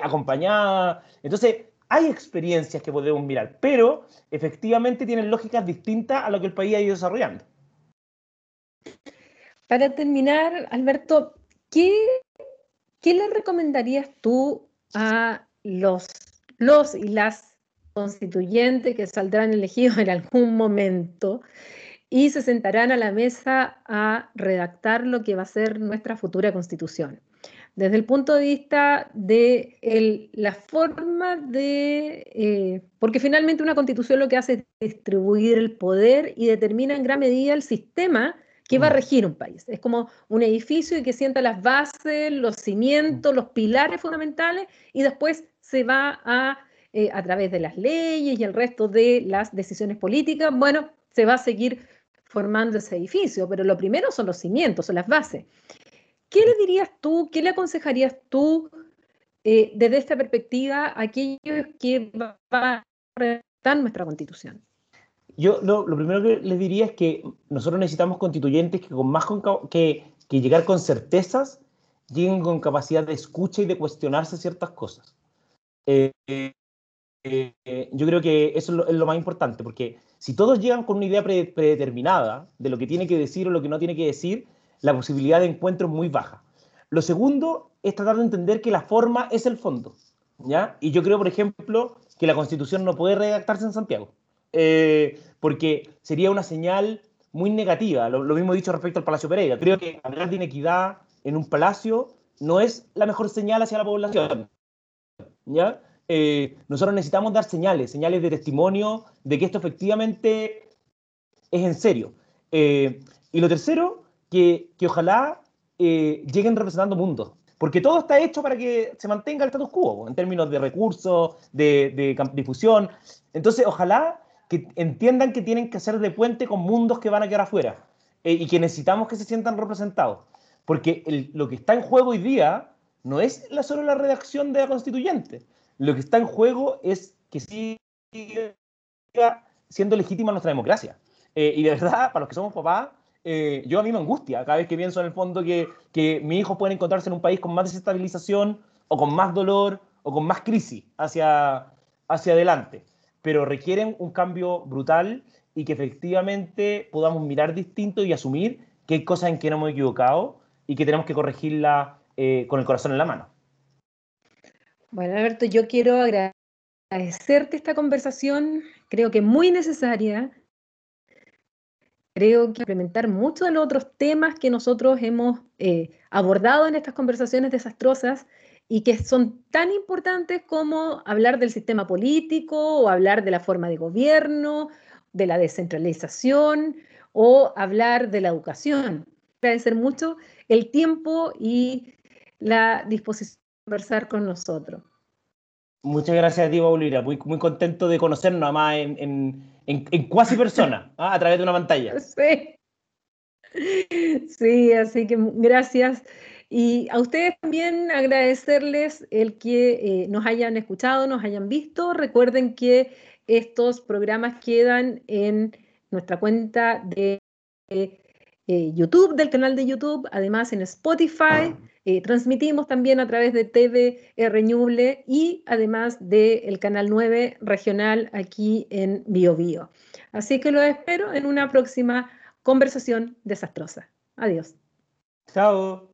acompañada. Entonces, hay experiencias que podemos mirar, pero efectivamente tienen lógicas distintas a lo que el país ha ido desarrollando.
Para terminar, Alberto, ¿qué, ¿qué le recomendarías tú a los, los y las constituyentes que saldrán elegidos en algún momento y se sentarán a la mesa a redactar lo que va a ser nuestra futura constitución. Desde el punto de vista de la forma de, eh, porque finalmente una constitución lo que hace es distribuir el poder y determina en gran medida el sistema que va a mm. regir un país. Es como un edificio y que sienta las bases, los cimientos, los pilares fundamentales y después se va a, eh, a través de las leyes y el resto de las decisiones políticas, bueno, se va a seguir formando ese edificio, pero lo primero son los cimientos, son las bases. ¿Qué le dirías tú, qué le aconsejarías tú eh, desde esta perspectiva a aquellos que van a redactar nuestra constitución?
Yo lo, primero que les diría es que nosotros necesitamos constituyentes que con más que, que llegar con certezas, lleguen con capacidad de escucha y de cuestionarse ciertas cosas. Eh, eh, yo creo que eso es lo, más importante, porque si todos llegan con una idea predeterminada de lo que tiene que decir o lo que no tiene que decir, la posibilidad de encuentro es muy baja. Lo segundo es tratar de entender que la forma es el fondo. ¿ya? Y yo creo, por ejemplo, que la constitución no puede redactarse en Santiago, eh, porque sería una señal muy negativa. Lo, lo, mismo dicho respecto al Palacio Pereira. Creo que hablar de inequidad en un palacio no es la mejor señal hacia la población. ¿ya? Eh, nosotros necesitamos dar señales, señales de testimonio de que esto efectivamente es en serio. Eh, y lo tercero que, ojalá eh, lleguen representando mundos. Porque todo está hecho para que se mantenga el status quo, en términos de recursos, de, difusión. Entonces, ojalá que entiendan que tienen que hacer de puente con mundos que van a quedar afuera eh, y que necesitamos que se sientan representados. Porque lo que está en juego hoy día no es la, solo la redacción de la constituyente. Lo que está en juego es que siga siendo legítima nuestra democracia. Eh, y de verdad, para los que somos papás, eh, yo a mí me angustia cada vez que pienso en el fondo que, que mi hijo puede encontrarse en un país con más desestabilización o con más dolor o con más crisis hacia, hacia adelante. Pero requieren un cambio brutal y que efectivamente podamos mirar distinto y asumir que cosas en que no hemos equivocado y que tenemos que corregirla eh, con el corazón en la mano.
Bueno, Alberto, yo quiero agradecerte esta conversación, creo que muy necesaria, creo que implementar muchos de los otros temas que nosotros hemos eh, abordado en estas conversaciones desastrosas y que son tan importantes como hablar del sistema político o hablar de la forma de gobierno, de la descentralización o hablar de la educación. Agradecer mucho el tiempo y la disposición de conversar con nosotros.
Muchas gracias a ti, Paulina. Muy, muy contento de conocernos, además, en, en, cuasi persona, [LAUGHS] ¿ah? a través de una pantalla.
Sí. Sí, así que gracias. Y a ustedes también agradecerles el que eh, nos hayan escuchado, nos hayan visto. Recuerden que estos programas quedan en nuestra cuenta de eh, YouTube, del canal de YouTube, además en Spotify. Eh, transmitimos también a través de TV Ñuble y además del canal 9 regional aquí en BioBio. Así que lo espero en una próxima conversación desastrosa. Adiós.
Chao.